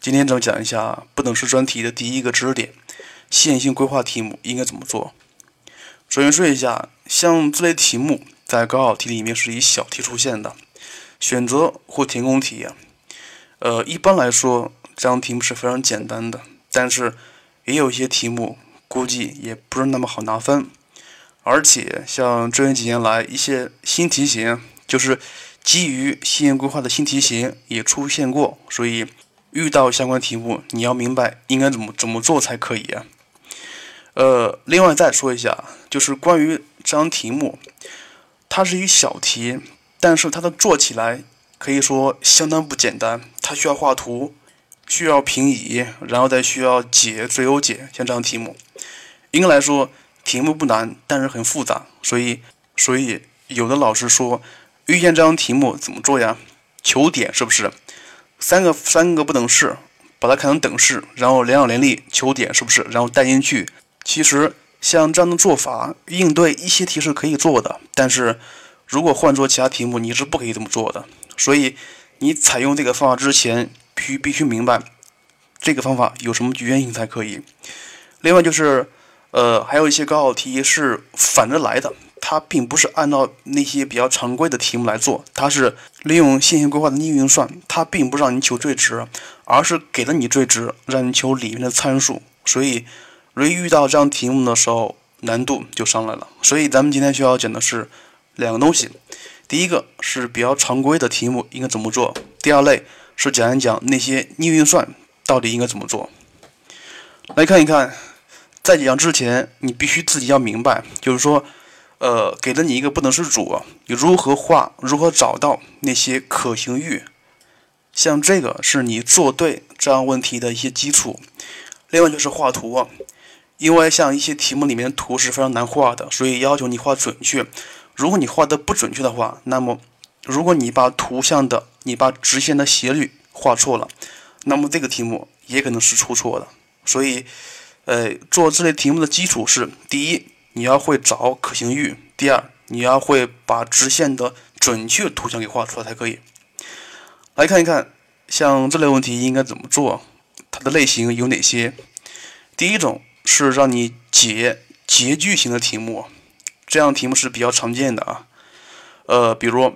今天咱们讲一下不等式专题的第一个知识点：线性规划题目应该怎么做。首先说一下，像这类题目在高考题里面是以小题出现的，选择或填空题啊。呃，一般来说，这样题目是非常简单的，但是也有一些题目估计也不是那么好拿分。而且，像这几年来一些新题型，就是基于线性规划的新题型也出现过，所以遇到相关题目，你要明白应该怎么怎么做才可以啊。呃，另外再说一下，就是关于这张题目，它是一小题，但是它的做起来可以说相当不简单，它需要画图，需要平移，然后再需要解最优解，像这样题目，应该来说。题目不难，但是很复杂，所以，所以有的老师说，遇见这张题目怎么做呀？求点是不是？三个三个不等式，把它看成等式，然后两两联立求点是不是？然后带进去。其实像这样的做法，应对一些题是可以做的，但是如果换做其他题目，你是不可以这么做的。所以你采用这个方法之前，必须必须明白这个方法有什么局限性才可以。另外就是。呃，还有一些高考题是反着来的，它并不是按照那些比较常规的题目来做，它是利用线性规划的逆运算，它并不让你求最值，而是给了你最值，让你求里面的参数。所以，如果遇到这样题目的时候，难度就上来了。所以，咱们今天需要讲的是两个东西，第一个是比较常规的题目应该怎么做，第二类是讲一讲那些逆运算到底应该怎么做。来看一看。在讲之前，你必须自己要明白，就是说，呃，给了你一个不等式组，你如何画，如何找到那些可行域，像这个是你做对这样问题的一些基础。另外就是画图，因为像一些题目里面图是非常难画的，所以要求你画准确。如果你画的不准确的话，那么如果你把图像的、你把直线的斜率画错了，那么这个题目也可能是出错的。所以。呃，做这类题目的基础是：第一，你要会找可行域；第二，你要会把直线的准确图像给画出来才可以。来看一看，像这类问题应该怎么做？它的类型有哪些？第一种是让你解截距型的题目，这样题目是比较常见的啊。呃，比如，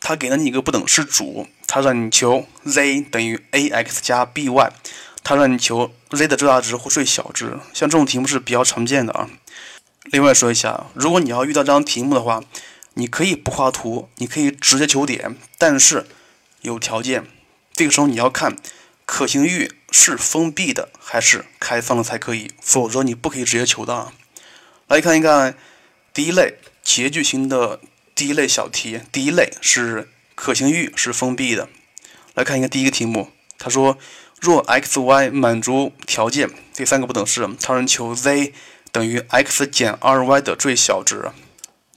他给了你一个不等式组，他让你求 z 等于 ax 加 by。他让你求 z 的最大值或最小值，像这种题目是比较常见的啊。另外说一下，如果你要遇到这张题目的话，你可以不画图，你可以直接求点，但是有条件，这个时候你要看可行域是封闭的还是开放的才可以，否则你不可以直接求的啊。来看一看第一类截句型的第一类小题，第一类是可行域是封闭的。来看一看第一个题目，他说。若 x、y 满足条件，这三个不等式，它让求 z 等于 x 减 2y 的最小值。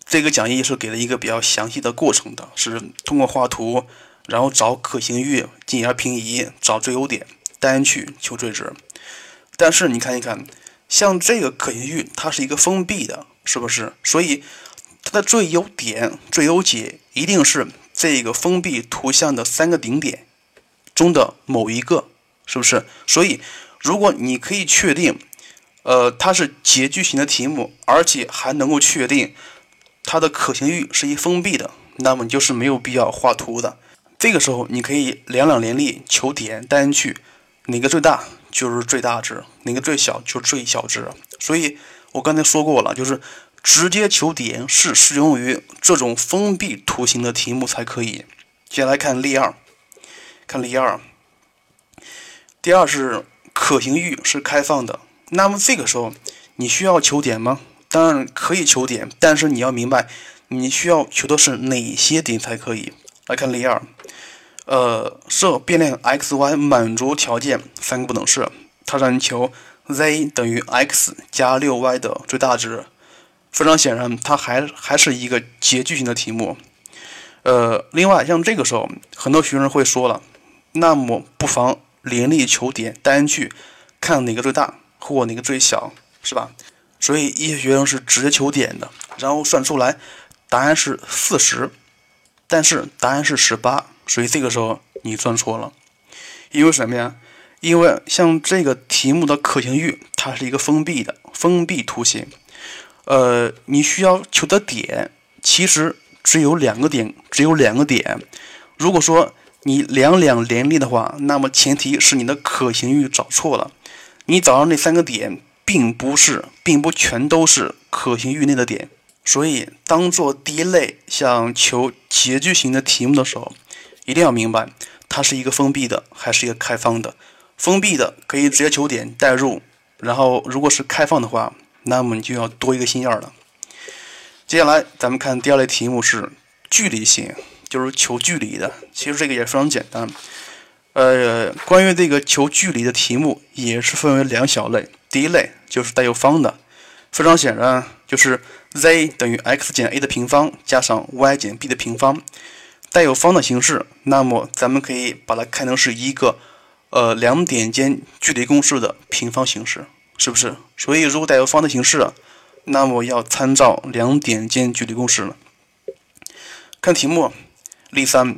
这个讲义是给了一个比较详细的过程的，是通过画图，然后找可行域，进而平移，找最优点，单去求最值。但是你看一看，像这个可行域，它是一个封闭的，是不是？所以它的最优点、最优解一定是这个封闭图像的三个顶点中的某一个。是不是？所以，如果你可以确定，呃，它是截句型的题目，而且还能够确定它的可行域是一封闭的，那么你就是没有必要画图的。这个时候，你可以两两联立求点单去，哪个最大就是最大值，哪个最小就是最小值。所以我刚才说过了，就是直接求点是适用于这种封闭图形的题目才可以。接下来看例二，看例二。第二是可行域是开放的，那么这个时候你需要求点吗？当然可以求点，但是你要明白你需要求的是哪些点才可以。来看例二，呃，设变量 x、y 满足条件三个不等式，它让你求 z 等于 x 加 6y 的最大值。非常显然，它还还是一个截距型的题目。呃，另外像这个时候，很多学生会说了，那么不妨。联立求点带进去，看哪个最大或那个最小，是吧？所以一些学生是直接求点的，然后算出来答案是四十，但是答案是十八，所以这个时候你算错了。因为什么呀？因为像这个题目的可行域，它是一个封闭的封闭图形。呃，你需要求的点其实只有两个点，只有两个点。如果说你两两连立的话，那么前提是你的可行域找错了。你找到那三个点，并不是，并不全都是可行域内的点。所以，当做第一类像求结句型的题目的时候，一定要明白它是一个封闭的还是一个开放的。封闭的可以直接求点代入，然后如果是开放的话，那么你就要多一个心眼儿了。接下来咱们看第二类题目是距离型。就是求距离的，其实这个也非常简单。呃，关于这个求距离的题目，也是分为两小类。第一类就是带有方的，非常显然就是 z 等于 x 减 a 的平方加上 y 减 b 的平方，带有方的形式。那么咱们可以把它看成是一个呃两点间距离公式的平方形式，是不是？所以如果带有方的形式，那么要参照两点间距离公式了。看题目。例三，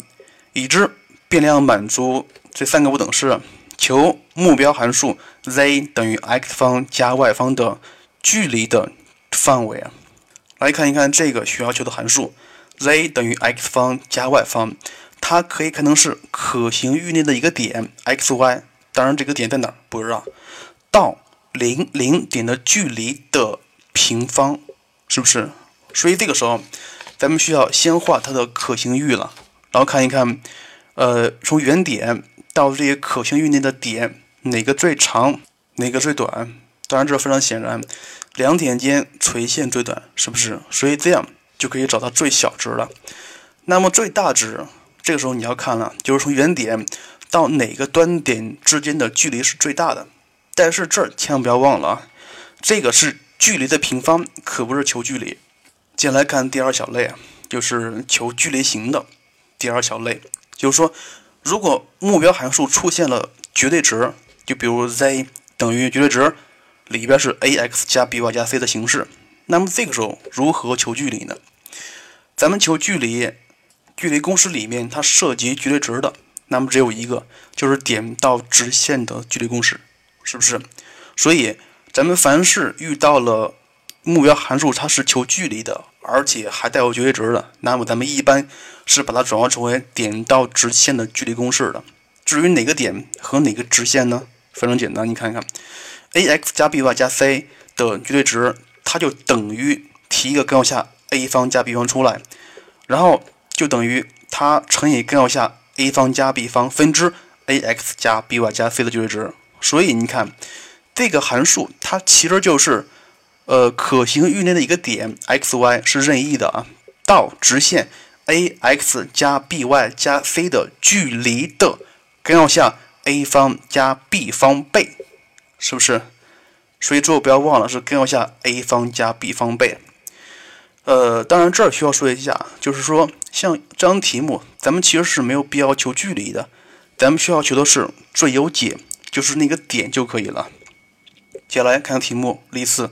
已知变量满足这三个不等式，求目标函数 z 等于 x 方加 y 方的距离的范围啊。来看一看这个需要求的函数 z 等于 x 方加 y 方，它可以看成是可行域内的一个点 x y，当然这个点在哪不知道，到零零点的距离的平方，是不是？所以这个时候。咱们需要先画它的可行域了，然后看一看，呃，从原点到这些可行域内的点，哪个最长，哪个最短？当然，这非常显然，两点间垂线最短，是不是？所以这样就可以找到最小值了。那么最大值，这个时候你要看了，就是从原点到哪个端点之间的距离是最大的。但是这儿千万不要忘了啊，这个是距离的平方，可不是求距离。接下来看第二小类啊，就是求距离型的第二小类，就是说，如果目标函数出现了绝对值，就比如 z 等于绝对值里边是 ax 加 by 加 c 的形式，那么这个时候如何求距离呢？咱们求距离，距离公式里面它涉及绝对值的，那么只有一个，就是点到直线的距离公式，是不是？所以咱们凡是遇到了目标函数，它是求距离的。而且还带有绝对值的，那么咱们一般是把它转化成为点到直线的距离公式的。至于哪个点和哪个直线呢？非常简单，你看一看，ax 加 by 加 c 的绝对值，它就等于提一个根号下 a 方加 b 方出来，然后就等于它乘以根号下 a 方加 b 方分之 ax 加 by 加 c 的绝对值。所以你看，这个函数它其实就是。呃，可行域内的一个点 x y 是任意的啊，到直线 a x 加 b y 加 c 的距离的根号下 a 方加 b 方倍，是不是？所以最后不要忘了是根号下 a 方加 b 方倍。呃，当然这儿需要说一下，就是说像这张题目，咱们其实是没有必要求距离的，咱们需要求的是最优解，就是那个点就可以了。接下来看题目例四。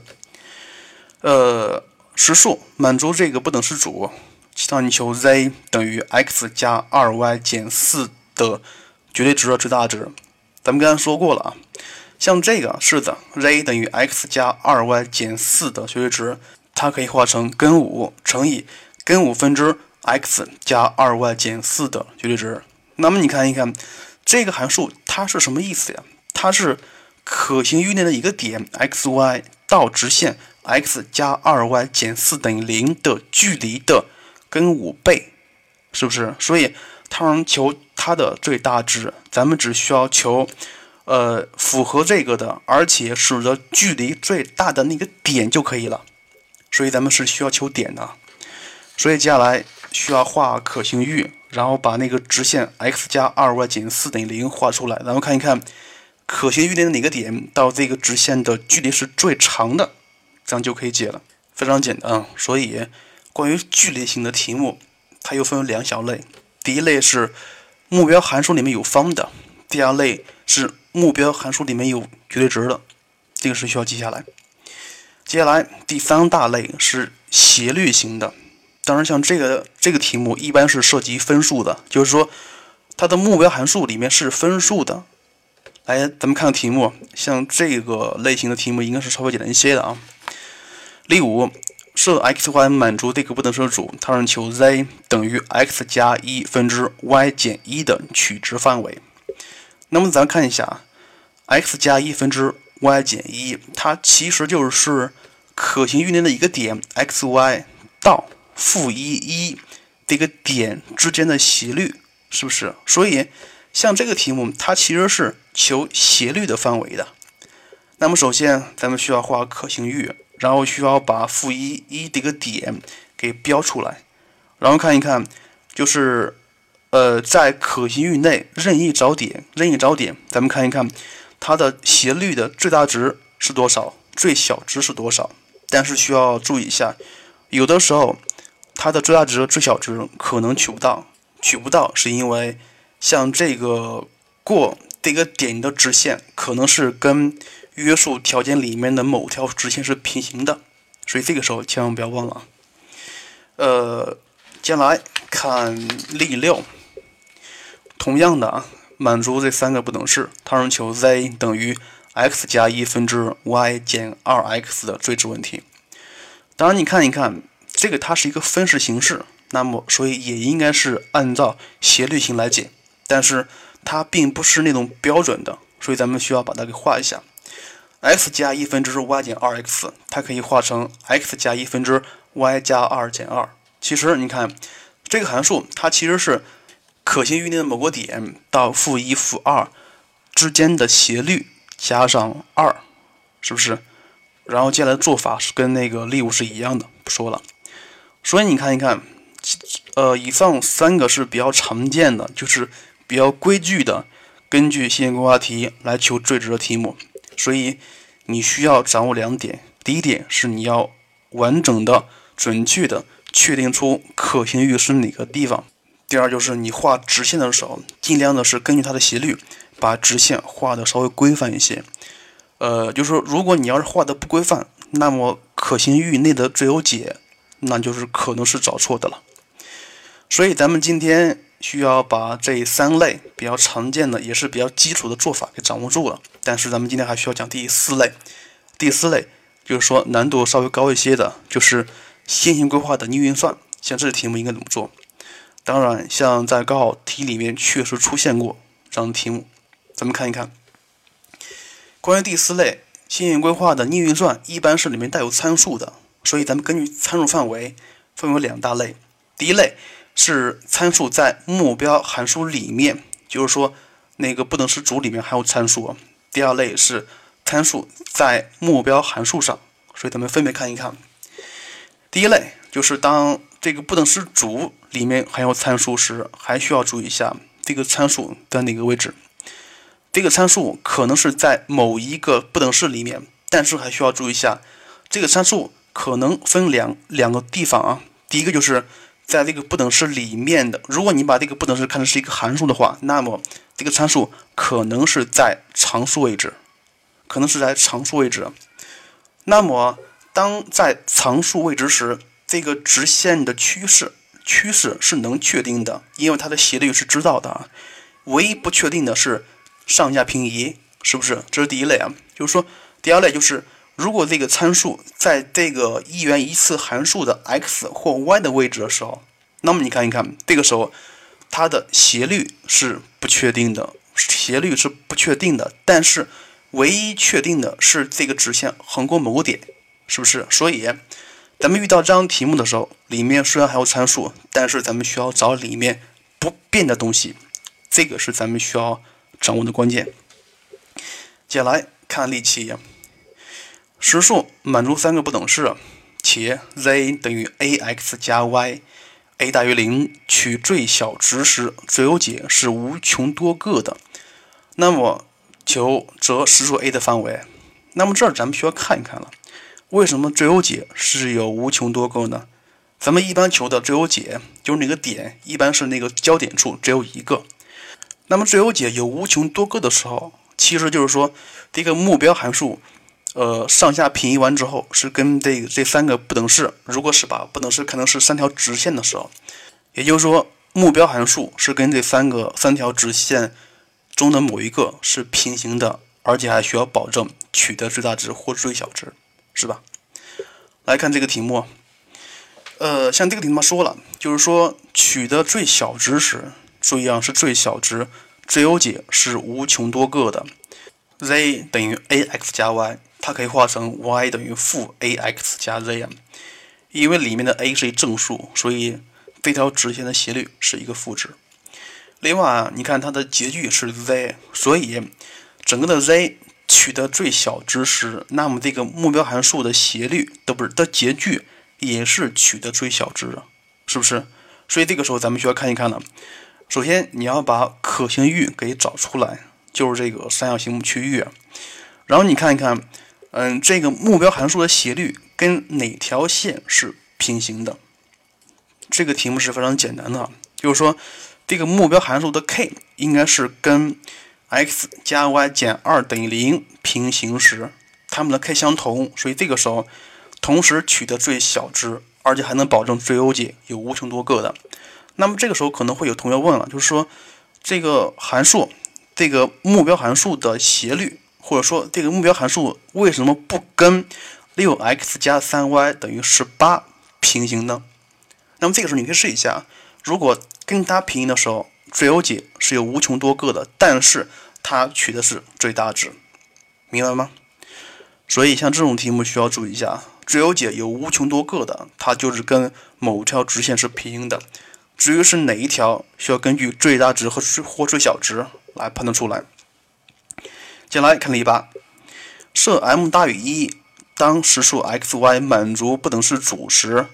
呃，实数满足这个不等式组，让你求 z 等于 x 加 2y 减4的绝对值的最大值。咱们刚才说过了啊，像这个式子 z 等于 x 加 2y 减4的绝对值，它可以化成根五乘以根五分之 x 加 2y 减4的绝对值。那么你看一看这个函数它是什么意思呀？它是可行域内的一个点 x y 到直线。x 加 2y 减4等于零的距离的根五倍，是不是？所以它让求它的最大值，咱们只需要求，呃，符合这个的，而且使得距离最大的那个点就可以了。所以咱们是需要求点的。所以接下来需要画可行域，然后把那个直线 x 加 2y 减4等于零画出来，然后看一看可行域内的哪个点到这个直线的距离是最长的。这样就可以解了，非常简单啊。所以，关于距离型的题目，它又分为两小类。第一类是目标函数里面有方的，第二类是目标函数里面有绝对值的。这个是需要记下来。接下来第三大类是斜率型的。当然，像这个这个题目一般是涉及分数的，就是说，它的目标函数里面是分数的。来，咱们看看题目，像这个类型的题目应该是稍微简单一些的啊。例五，设 x、y 满足这个不等式主，它让求 z 等于 x 加一分之 y 减一的取值范围。那么咱看一下，x 加一分之 y 减一，它其实就是可行域内的一个点 x、y 到负一一这个点之间的斜率，是不是？所以像这个题目，它其实是求斜率的范围的。那么首先咱们需要画可行域，然后需要把负一一这个点给标出来，然后看一看，就是呃在可行域内任意找点，任意找点，咱们看一看它的斜率的最大值是多少，最小值是多少。但是需要注意一下，有的时候它的最大值、最小值可能取不到，取不到是因为像这个过这个点的直线可能是跟约束条件里面的某条直线是平行的，所以这个时候千万不要忘了。呃，接下来看例六，同样的啊，满足这三个不等式，它让求 z 等于 x 加一分之 y 减二 x 的最值问题。当然，你看一看这个，它是一个分式形式，那么所以也应该是按照斜率型来解，但是它并不是那种标准的，所以咱们需要把它给画一下。X 加一分之 y 减二 x，它可以化成 x 加一分之 y 加二减二。其实你看这个函数，它其实是可行域内的某个点到负一负二之间的斜率加上二，是不是？然后接下来的做法是跟那个例五是一样的，不说了。所以你看一看，呃，以上三个是比较常见的，就是比较规矩的，根据线性规划题来求最值的题目。所以你需要掌握两点：第一点是你要完整的、准确的确定出可行域是哪个地方；第二就是你画直线的时候，尽量的是根据它的斜率，把直线画的稍微规范一些。呃，就是说，如果你要是画的不规范，那么可行域内的最优解，那就是可能是找错的了。所以咱们今天。需要把这三类比较常见的，也是比较基础的做法给掌握住了。但是咱们今天还需要讲第四类，第四类就是说难度稍微高一些的，就是线性规划的逆运算。像这个题目应该怎么做？当然，像在高考题里面确实出现过这样的题目。咱们看一看，关于第四类线性规划的逆运算，一般是里面带有参数的，所以咱们根据参数范围分为两大类。第一类。是参数在目标函数里面，就是说那个不等式组里面还有参数。第二类是参数在目标函数上，所以咱们分别看一看。第一类就是当这个不等式组里面含有参数时，还需要注意一下这个参数在哪个位置。这个参数可能是在某一个不等式里面，但是还需要注意一下，这个参数可能分两两个地方啊。第一个就是。在这个不等式里面的，如果你把这个不等式看成是一个函数的话，那么这个参数可能是在常数位置，可能是在常数位置。那么当在常数位置时，这个直线的趋势趋势是能确定的，因为它的斜率是知道的。唯一不确定的是上下平移，是不是？这是第一类啊。就是说，第二类就是。如果这个参数在这个一元一次函数的 x 或 y 的位置的时候，那么你看一看，这个时候它的斜率是不确定的，斜率是不确定的。但是唯一确定的是这个直线横过某个点，是不是？所以咱们遇到这样题目的时候，里面虽然还有参数，但是咱们需要找里面不变的东西，这个是咱们需要掌握的关键。接下来看例题。实数满足三个不等式，且 z 等于 ax 加 y，a 大于零，取最小值时，最优解是无穷多个的。那么求择实数 a 的范围。那么这儿咱们需要看一看了，为什么最优解是有无穷多个呢？咱们一般求的最优解就是那个点，一般是那个焦点处只有一个。那么最优解有无穷多个的时候，其实就是说这个目标函数。呃，上下平移完之后，是跟这这三个不等式，如果是把不等式看成是三条直线的时候，也就是说，目标函数是跟这三个三条直线中的某一个是平行的，而且还需要保证取得最大值或最小值，是吧？来看这个题目，呃，像这个题目说了，就是说取得最小值时，注意啊，是最小值，最优解是无穷多个的，z 等于 ax 加 y，它可以化成 y 等于负 ax 加 z 啊，因为里面的 a 是正数，所以这条直线的斜率是一个负值。另外啊，你看它的截距是 z，所以整个的 z。取得最小值时，那么这个目标函数的斜率的不是的截距也是取得最小值，是不是？所以这个时候咱们需要看一看了。首先你要把可行域给找出来，就是这个三角形区域。然后你看一看，嗯，这个目标函数的斜率跟哪条线是平行的？这个题目是非常简单的，就是说这个目标函数的 k 应该是跟。x 加 y 减二等于零平行时，它们的 k 相同，所以这个时候同时取得最小值，而且还能保证最优解有无穷多个的。那么这个时候可能会有同学问了，就是说这个函数，这个目标函数的斜率，或者说这个目标函数为什么不跟六 x 加三 y 等于十八平行呢？那么这个时候你可以试一下，如果跟它平行的时候。最优解是有无穷多个的，但是它取的是最大值，明白吗？所以像这种题目需要注意一下，最优解有无穷多个的，它就是跟某条直线是平行的。至于是哪一条，需要根据最大值和或最小值来判断出来。接来看例八，设 m 大于一，当实数 x、y 满足不等式组时，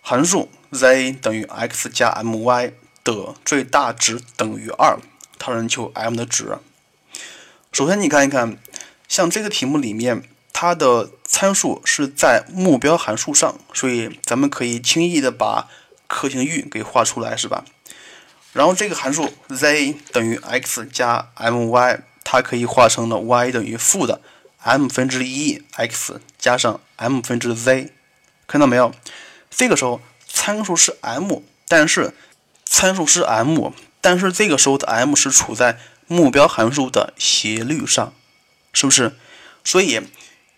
函数 z 等于 x 加 my。的最大值等于二，它让求 m 的值。首先，你看一看，像这个题目里面，它的参数是在目标函数上，所以咱们可以轻易的把可行域给画出来，是吧？然后这个函数 z 等于 x 加 my，它可以化成了 y 等于负的 m 分之一 x 加上 m 分之 z，看到没有？这个时候参数是 m，但是参数是 m，但是这个时候的 m 是处在目标函数的斜率上，是不是？所以，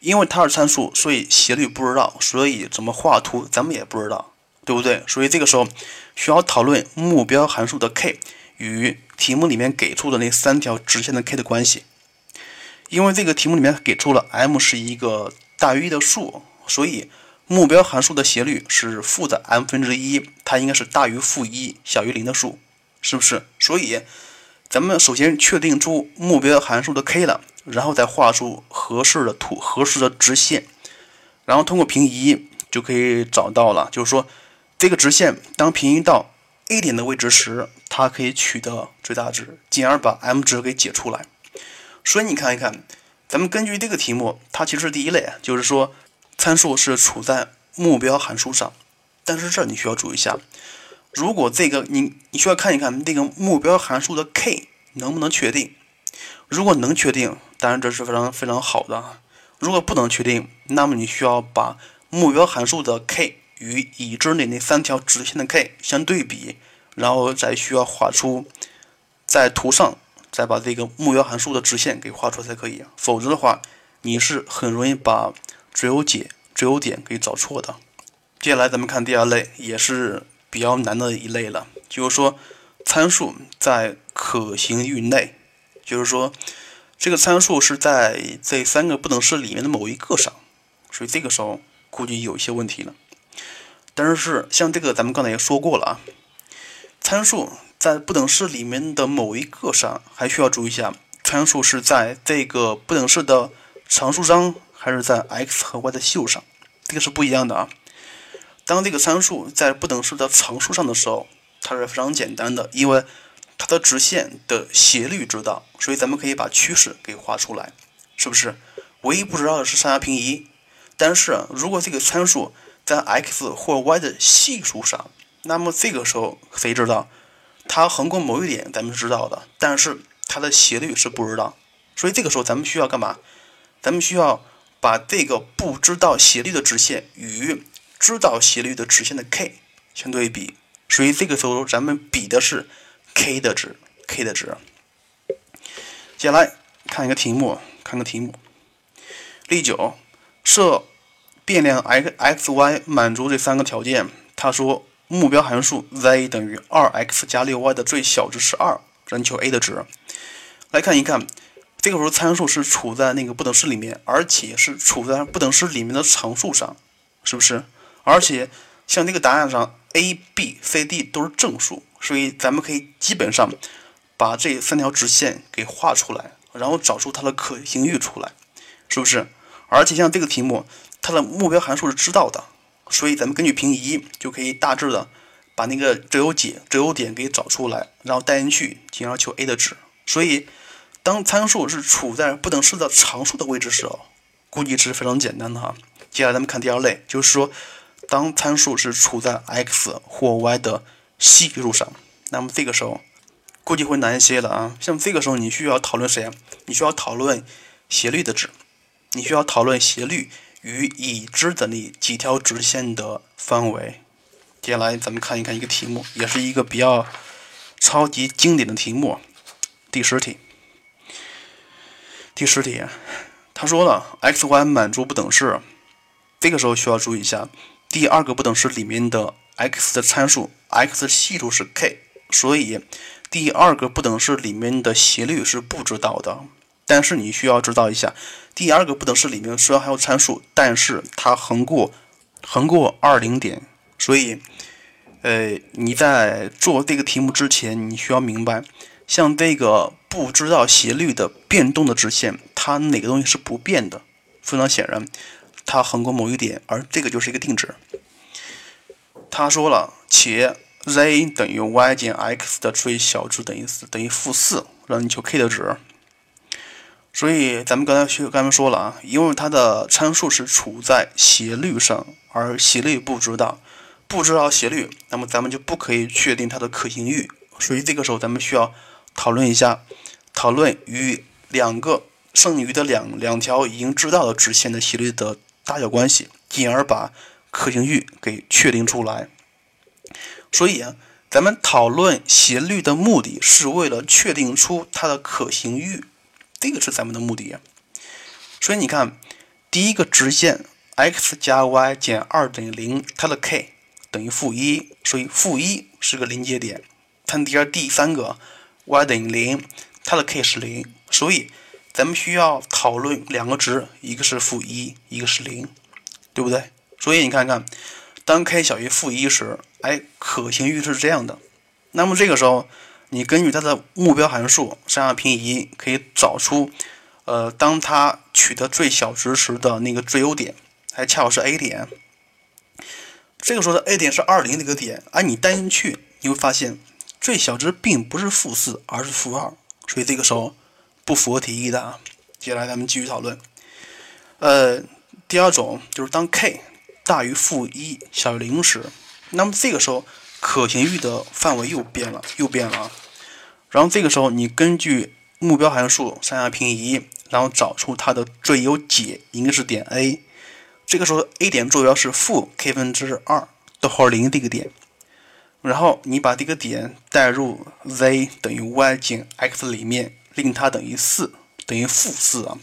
因为它是参数，所以斜率不知道，所以怎么画图咱们也不知道，对不对？所以这个时候需要讨论目标函数的 k 与题目里面给出的那三条直线的 k 的关系。因为这个题目里面给出了 m 是一个大于一的数，所以。目标函数的斜率是负的 m 分之一，它应该是大于负一，小于零的数，是不是？所以，咱们首先确定出目标函数的 k 了，然后再画出合适的图、合适的直线，然后通过平移就可以找到了。就是说，这个直线当平移到 A 点的位置时，它可以取得最大值，进而把 m 值给解出来。所以你看一看，咱们根据这个题目，它其实是第一类，就是说。参数是处在目标函数上，但是这儿你需要注意一下，如果这个你你需要看一看那个目标函数的 k 能不能确定，如果能确定，当然这是非常非常好的；如果不能确定，那么你需要把目标函数的 k 与已知的那三条直线的 k 相对比，然后再需要画出在图上再把这个目标函数的直线给画出来才可以，否则的话你是很容易把。最优解、最优点给找错的。接下来咱们看第二类，也是比较难的一类了，就是说参数在可行域内，就是说这个参数是在这三个不等式里面的某一个上，所以这个时候估计有一些问题了。但是像这个咱们刚才也说过了啊，参数在不等式里面的某一个上，还需要注意一下，参数是在这个不等式的常数上。还是在 x 和 y 的系数上，这个是不一样的啊。当这个参数在不等式的常数上的时候，它是非常简单的，因为它的直线的斜率知道，所以咱们可以把趋势给画出来，是不是？唯一不知道的是上下平移。但是如果这个参数在 x 或 y 的系数上，那么这个时候谁知道？它横过某一点，咱们知道的，但是它的斜率是不知道。所以这个时候咱们需要干嘛？咱们需要。把这个不知道斜率的直线与知道斜率的直线的 k 相对比，所以这个时候咱们比的是 k 的值，k 的值。接下来看一个题目，看个题目。例九，设变量 x x y 满足这三个条件。他说目标函数 z 等于二 x 加六 y 的最小值是二，让你求 a 的值。来看一看，这个时候参数是处在那个不等式里面，而且是处在不等式里面的常数上，是不是？而且像这个答案上 a、b、c、d 都是正数，所以咱们可以基本上把这三条直线给画出来，然后找出它的可行域出来。是不是？而且像这个题目，它的目标函数是知道的，所以咱们根据平移就可以大致的把那个折优解、折优点给找出来，然后带进去，进而求 a 的值。所以，当参数是处在不等式的常数的位置时，估计是非常简单的哈。接下来咱们看第二类，就是说，当参数是处在 x 或 y 的系数上，那么这个时候估计会难一些了啊。像这个时候你需要讨论谁？你需要讨论斜率的值。你需要讨论斜率与已知的那几条直线的范围。接下来咱们看一看一个题目，也是一个比较超级经典的题目，第十题。第十题，他说了，x、y 满足不等式，这个时候需要注意一下，第二个不等式里面的 x 的参数 x 系数是 k，所以第二个不等式里面的斜率是不知道的。但是你需要知道一下，第二个不等式里面虽然还有参数，但是它横过横过二零点，所以，呃，你在做这个题目之前，你需要明白，像这个不知道斜率的变动的直线，它哪个东西是不变的？非常显然，它横过某一点，而这个就是一个定值。他说了，且 z 等于 y 减 x 的最小值等于四等于负四，让你求 k 的值。所以咱们刚才学刚才说了啊，因为它的参数是处在斜率上，而斜率不知道，不知道斜率，那么咱们就不可以确定它的可行域。所以这个时候咱们需要讨论一下，讨论与两个剩余的两两条已经知道的直线的斜率的大小关系，进而把可行域给确定出来。所以啊，咱们讨论斜率的目的是为了确定出它的可行域。这个是咱们的目的，所以你看，第一个直线 x 加 y 减二等于零，它的 k 等于负一，所以负一是个临界点。看第二第三个 y 等于零，它的 k 是零，所以咱们需要讨论两个值，一个是负一，一个是零，对不对？所以你看看，当 k 小于负一时，哎，可行域是这样的。那么这个时候。你根据它的目标函数上下平移，可以找出，呃，当它取得最小值时的那个最优点，还恰好是 A 点。这个时候的 A 点是二零那个点，而你带进去，你会发现最小值并不是负四，而是负二，所以这个时候不符合题意的啊。接下来咱们继续讨论。呃，第二种就是当 k 大于负一，小于零时，那么这个时候可行域的范围又变了，又变了啊。然后这个时候，你根据目标函数上下平移，然后找出它的最优解，应该是点 A。这个时候，A 点坐标是负 k 分之二逗号零这个点。然后你把这个点代入 z 等于 y 减 x 里面，令它等于四，等于负四啊。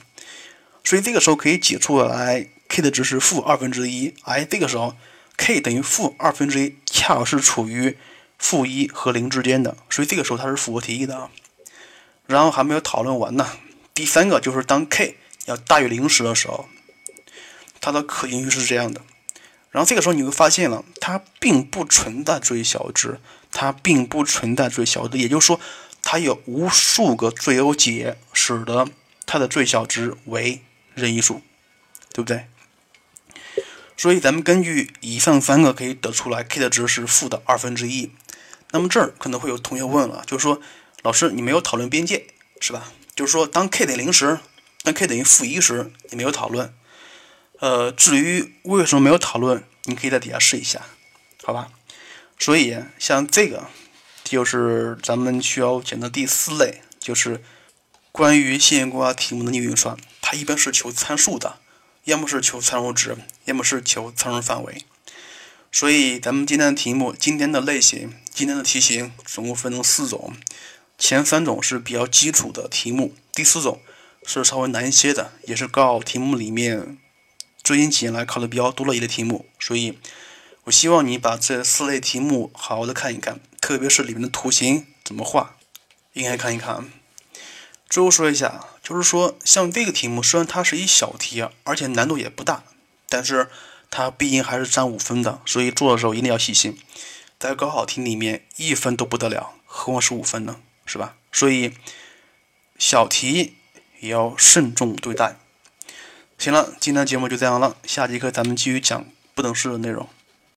所以这个时候可以解出来，k 的值是负二分之一。哎，这个时候 k 等于负二分之一，恰好是处于。负一和零之间的，所以这个时候它是符合题意的啊。然后还没有讨论完呢。第三个就是当 k 要大于零时的时候，它的可行域是这样的。然后这个时候你会发现了，它并不存在最小值，它并不存在最小值，也就是说，它有无数个最优解，使得它的最小值为任意数，对不对？所以咱们根据以上三个可以得出来，k 的值是负的二分之一。那么这儿可能会有同学问了，就是说，老师你没有讨论边界是吧？就是说，当 k 等于零时，当 k 等于负一时，你没有讨论。呃，至于为什么没有讨论，你可以在底下试一下，好吧？所以像这个，就是咱们需要讲的第四类，就是关于线性规划题目的逆运算，它一般是求参数的，要么是求参数值，要么是求参数范围。所以咱们今天的题目，今天的类型，今天的题型总共分成四种，前三种是比较基础的题目，第四种是稍微难一些的，也是高考题目里面最近几年来考的比较多的一类题目。所以，我希望你把这四类题目好好的看一看，特别是里面的图形怎么画，应该看一看。最后说一下，就是说像这个题目，虽然它是一小题，而且难度也不大，但是。它毕竟还是占五分的，所以做的时候一定要细心。在高考题里面，一分都不得了，何况是五分呢？是吧？所以小题也要慎重对待。行了，今天节目就这样了，下节课咱们继续讲不等式的内容。